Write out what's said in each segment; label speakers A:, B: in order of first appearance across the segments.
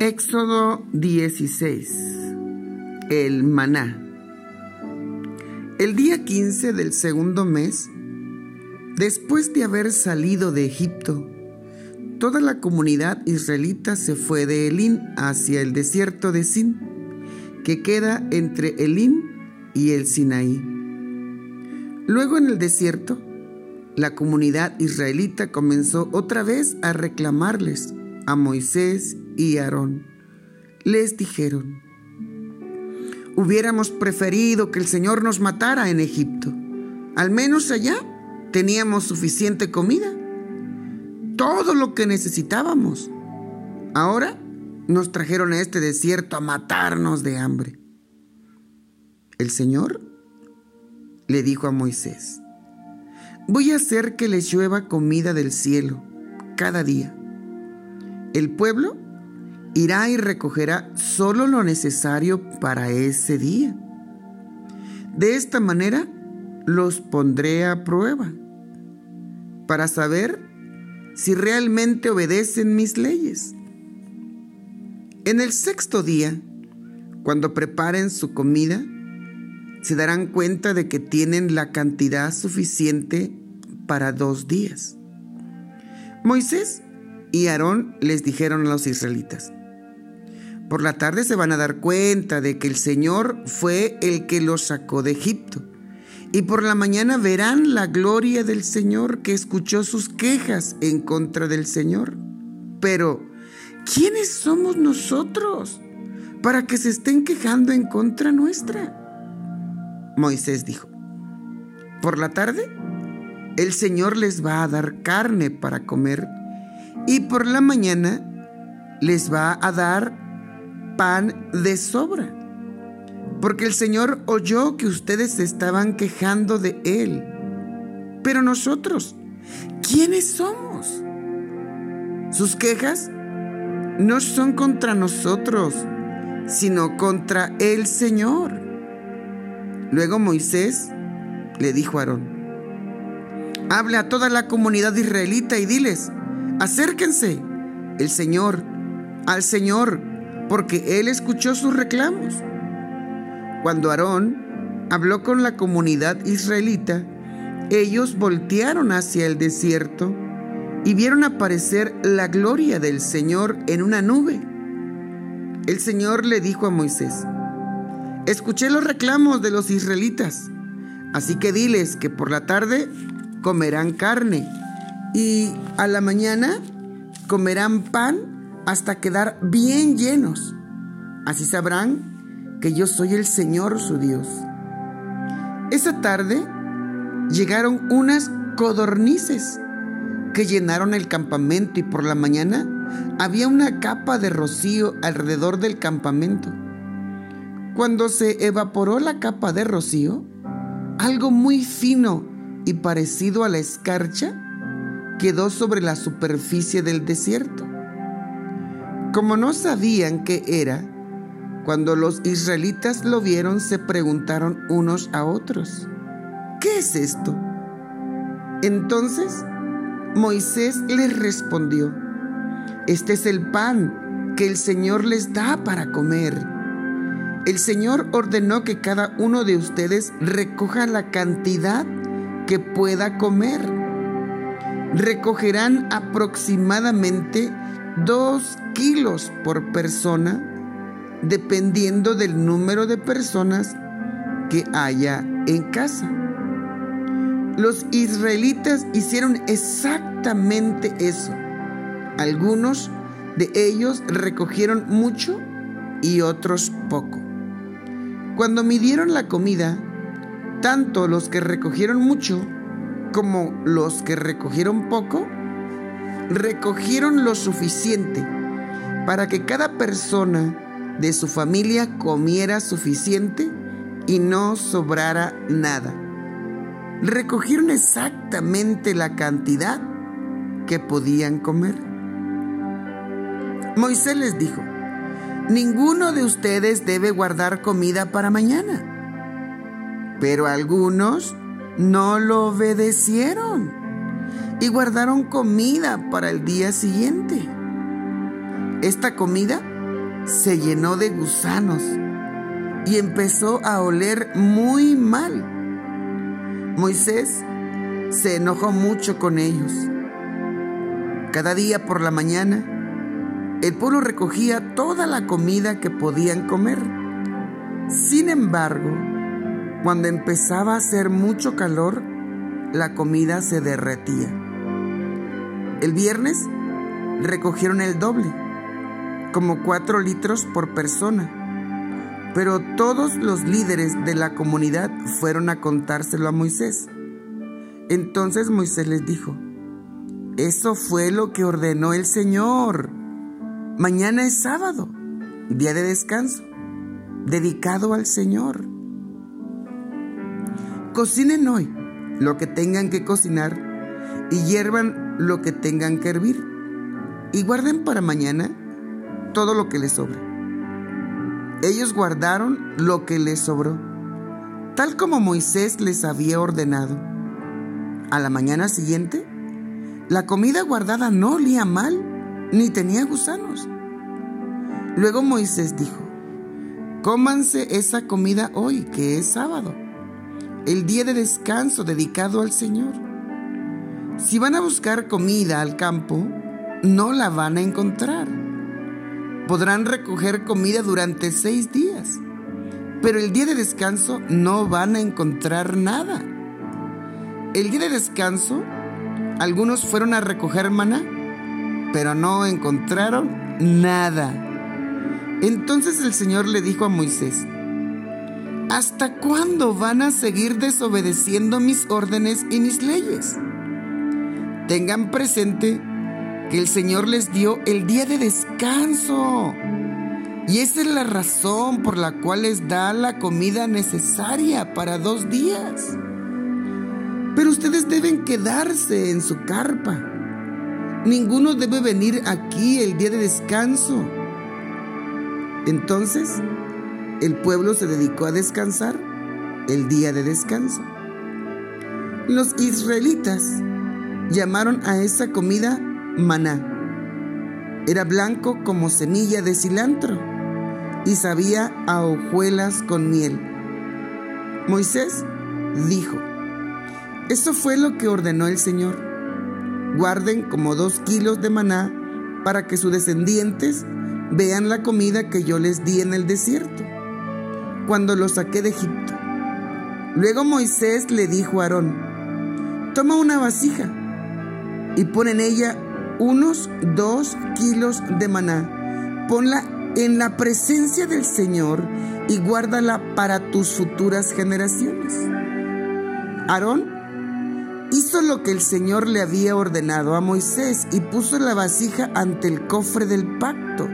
A: Éxodo 16. El maná. El día 15 del segundo mes, después de haber salido de Egipto, toda la comunidad israelita se fue de Elín hacia el desierto de Sin, que queda entre Elín y el Sinaí. Luego en el desierto, la comunidad israelita comenzó otra vez a reclamarles a Moisés y Aarón. Les dijeron, hubiéramos preferido que el Señor nos matara en Egipto. Al menos allá teníamos suficiente comida, todo lo que necesitábamos. Ahora nos trajeron a este desierto a matarnos de hambre. El Señor le dijo a Moisés, voy a hacer que les llueva comida del cielo cada día el pueblo irá y recogerá solo lo necesario para ese día. De esta manera los pondré a prueba para saber si realmente obedecen mis leyes. En el sexto día, cuando preparen su comida, se darán cuenta de que tienen la cantidad suficiente para dos días. Moisés y Aarón les dijeron a los israelitas, por la tarde se van a dar cuenta de que el Señor fue el que los sacó de Egipto. Y por la mañana verán la gloria del Señor que escuchó sus quejas en contra del Señor. Pero, ¿quiénes somos nosotros para que se estén quejando en contra nuestra? Moisés dijo, por la tarde el Señor les va a dar carne para comer y por la mañana les va a dar pan de sobra. Porque el Señor oyó que ustedes se estaban quejando de Él. Pero nosotros, ¿quiénes somos? Sus quejas no son contra nosotros, sino contra el Señor. Luego Moisés le dijo a Aarón, habla a toda la comunidad israelita y diles, Acérquense, el Señor, al Señor, porque Él escuchó sus reclamos. Cuando Aarón habló con la comunidad israelita, ellos voltearon hacia el desierto y vieron aparecer la gloria del Señor en una nube. El Señor le dijo a Moisés, escuché los reclamos de los israelitas, así que diles que por la tarde comerán carne y a la mañana comerán pan hasta quedar bien llenos. Así sabrán que yo soy el Señor su Dios. Esa tarde llegaron unas codornices que llenaron el campamento y por la mañana había una capa de rocío alrededor del campamento. Cuando se evaporó la capa de rocío, algo muy fino y parecido a la escarcha quedó sobre la superficie del desierto. Como no sabían qué era, cuando los israelitas lo vieron se preguntaron unos a otros, ¿qué es esto? Entonces Moisés les respondió, este es el pan que el Señor les da para comer. El Señor ordenó que cada uno de ustedes recoja la cantidad que pueda comer recogerán aproximadamente dos kilos por persona, dependiendo del número de personas que haya en casa. Los israelitas hicieron exactamente eso. Algunos de ellos recogieron mucho y otros poco. Cuando midieron la comida, tanto los que recogieron mucho como los que recogieron poco, recogieron lo suficiente para que cada persona de su familia comiera suficiente y no sobrara nada. Recogieron exactamente la cantidad que podían comer. Moisés les dijo, ninguno de ustedes debe guardar comida para mañana, pero algunos no lo obedecieron y guardaron comida para el día siguiente. Esta comida se llenó de gusanos y empezó a oler muy mal. Moisés se enojó mucho con ellos. Cada día por la mañana, el pueblo recogía toda la comida que podían comer. Sin embargo, cuando empezaba a hacer mucho calor, la comida se derretía. El viernes recogieron el doble, como cuatro litros por persona pero todos los líderes de la comunidad fueron a contárselo a Moisés. Entonces Moisés les dijo, eso fue lo que ordenó el Señor. Mañana es sábado, día de descanso, dedicado al Señor. Cocinen hoy lo que tengan que cocinar y hiervan lo que tengan que hervir. Y guarden para mañana todo lo que les sobre ellos guardaron lo que les sobró, tal como Moisés les había ordenado. A la mañana siguiente, la comida guardada no olía mal ni tenía gusanos. Luego Moisés dijo, cómanse esa comida hoy, que es sábado, el día de descanso dedicado al Señor. Si van a buscar comida al campo, no la van a encontrar podrán recoger comida durante seis días, pero el día de descanso no van a encontrar nada. El día de descanso, algunos fueron a recoger maná, pero no encontraron nada. Entonces el Señor le dijo a Moisés, ¿hasta cuándo van a seguir desobedeciendo mis órdenes y mis leyes? Tengan presente que el Señor les dio el día de descanso. Y esa es la razón por la cual les da la comida necesaria para dos días. Pero ustedes deben quedarse en su carpa. Ninguno debe venir aquí el día de descanso. Entonces, el pueblo se dedicó a descansar el día de descanso. Los israelitas llamaron a esa comida maná. Era blanco como semilla de cilantro y sabía a hojuelas con miel. Moisés dijo, eso fue lo que ordenó el Señor. Guarden como dos kilos de maná para que sus descendientes vean la comida que yo les di en el desierto, cuando los saqué de Egipto. Luego Moisés le dijo a Aarón, toma una vasija y pon en ella unos dos kilos de maná. Ponla en la presencia del Señor y guárdala para tus futuras generaciones. Aarón hizo lo que el Señor le había ordenado a Moisés y puso la vasija ante el cofre del pacto.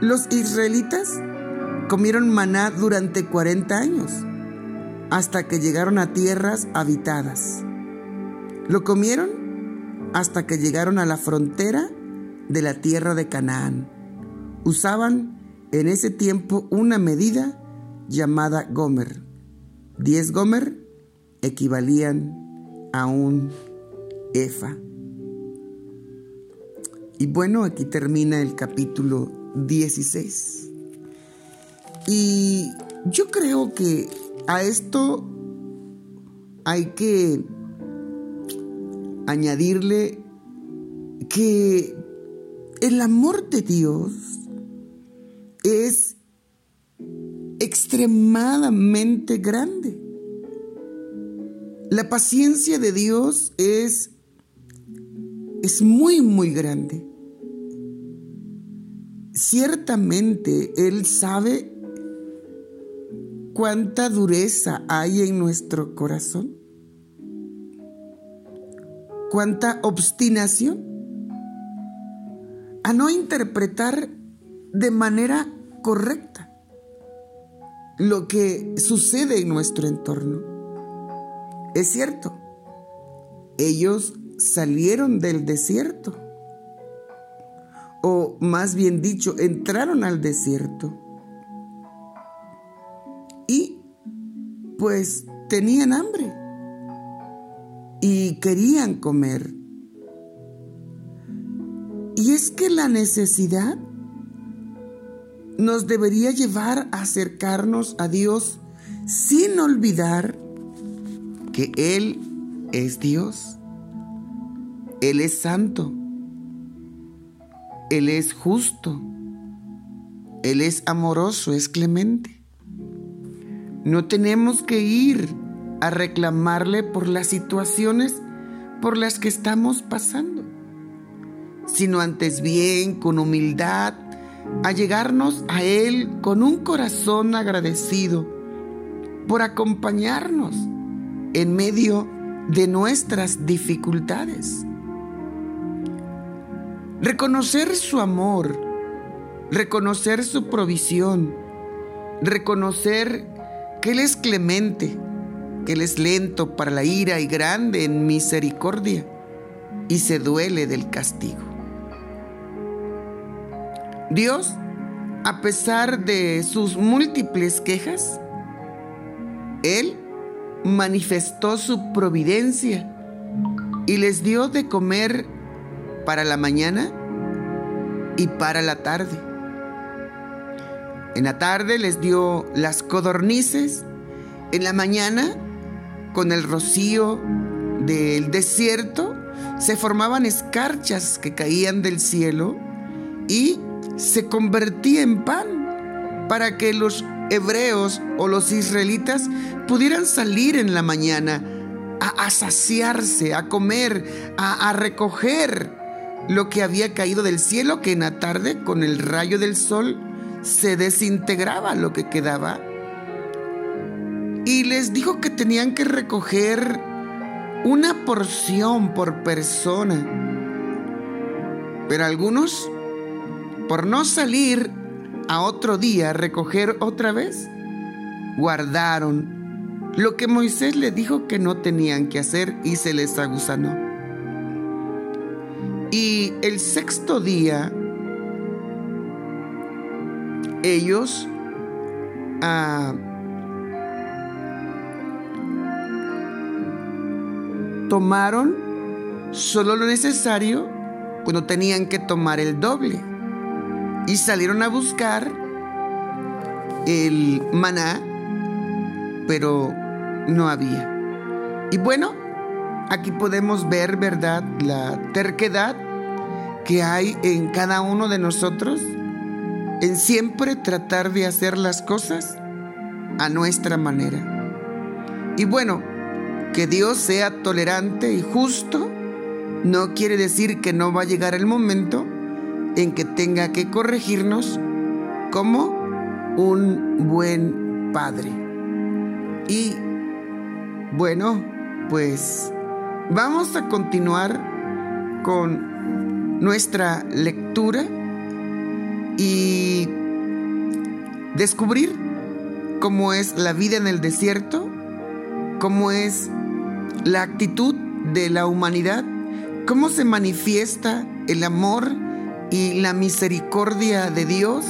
A: Los israelitas comieron maná durante 40 años, hasta que llegaron a tierras habitadas. Lo comieron hasta que llegaron a la frontera de la tierra de Canaán. Usaban en ese tiempo una medida llamada Gomer. Diez Gomer equivalían a un Efa. Y bueno, aquí termina el capítulo 16. Y yo creo que a esto hay que añadirle que el amor de Dios es extremadamente grande. La paciencia de Dios es, es muy, muy grande. Ciertamente Él sabe cuánta dureza hay en nuestro corazón cuánta obstinación a no interpretar de manera correcta lo que sucede en nuestro entorno. Es cierto, ellos salieron del desierto, o más bien dicho, entraron al desierto pues tenían hambre y querían comer. Y es que la necesidad nos debería llevar a acercarnos a Dios sin olvidar que Él es Dios. Él es santo. Él es justo. Él es amoroso, es clemente. No tenemos que ir a reclamarle por las situaciones por las que estamos pasando, sino antes bien, con humildad, a llegarnos a Él con un corazón agradecido por acompañarnos en medio de nuestras dificultades. Reconocer su amor, reconocer su provisión, reconocer que Él es clemente, que Él es lento para la ira y grande en misericordia y se duele del castigo. Dios, a pesar de sus múltiples quejas, Él manifestó su providencia y les dio de comer para la mañana y para la tarde. En la tarde les dio las codornices, en la mañana, con el rocío del desierto, se formaban escarchas que caían del cielo y se convertía en pan para que los hebreos o los israelitas pudieran salir en la mañana a, saciarse, a comer, a, a recoger lo que había caído del cielo, que en la tarde con el rayo del sol se desintegraba lo que quedaba. Y les dijo que tenían que recoger una porción por persona. Pero algunos, por no salir a otro día a recoger otra vez, guardaron lo que Moisés le dijo que no tenían que hacer y se les aguzanó. Y el sexto día, ellos tomaron solo lo necesario cuando tenían que tomar el doble. Y salieron a buscar el maná, pero no había. Y bueno, aquí podemos ver, ¿verdad?, la terquedad que hay en cada uno de nosotros en siempre tratar de hacer las cosas a nuestra manera. Y bueno, que Dios sea tolerante y justo no quiere decir que no va a llegar el momento en que tenga que corregirnos como un buen padre. Y bueno, pues vamos a continuar con nuestra lectura y descubrir cómo es la vida en el desierto, cómo es la actitud de la humanidad, cómo se manifiesta el amor y la misericordia de Dios,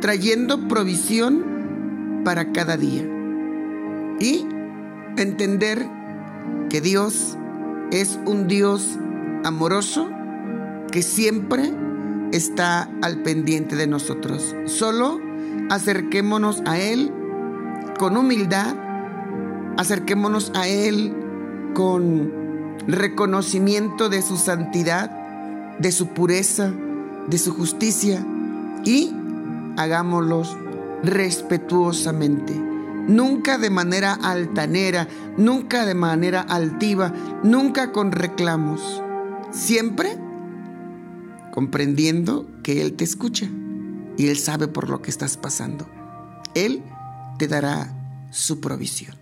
A: trayendo provisión para cada día. Y entender que Dios es un Dios amoroso que siempre está al pendiente de nosotros. Solo acerquémonos a Él con humildad, acerquémonos a Él con reconocimiento de su santidad, de su pureza, de su justicia y hagámoslos respetuosamente. Nunca de manera altanera, nunca de manera altiva, nunca con reclamos. Siempre comprendiendo que Él te escucha y Él sabe por lo que estás pasando. Él te dará su provisión.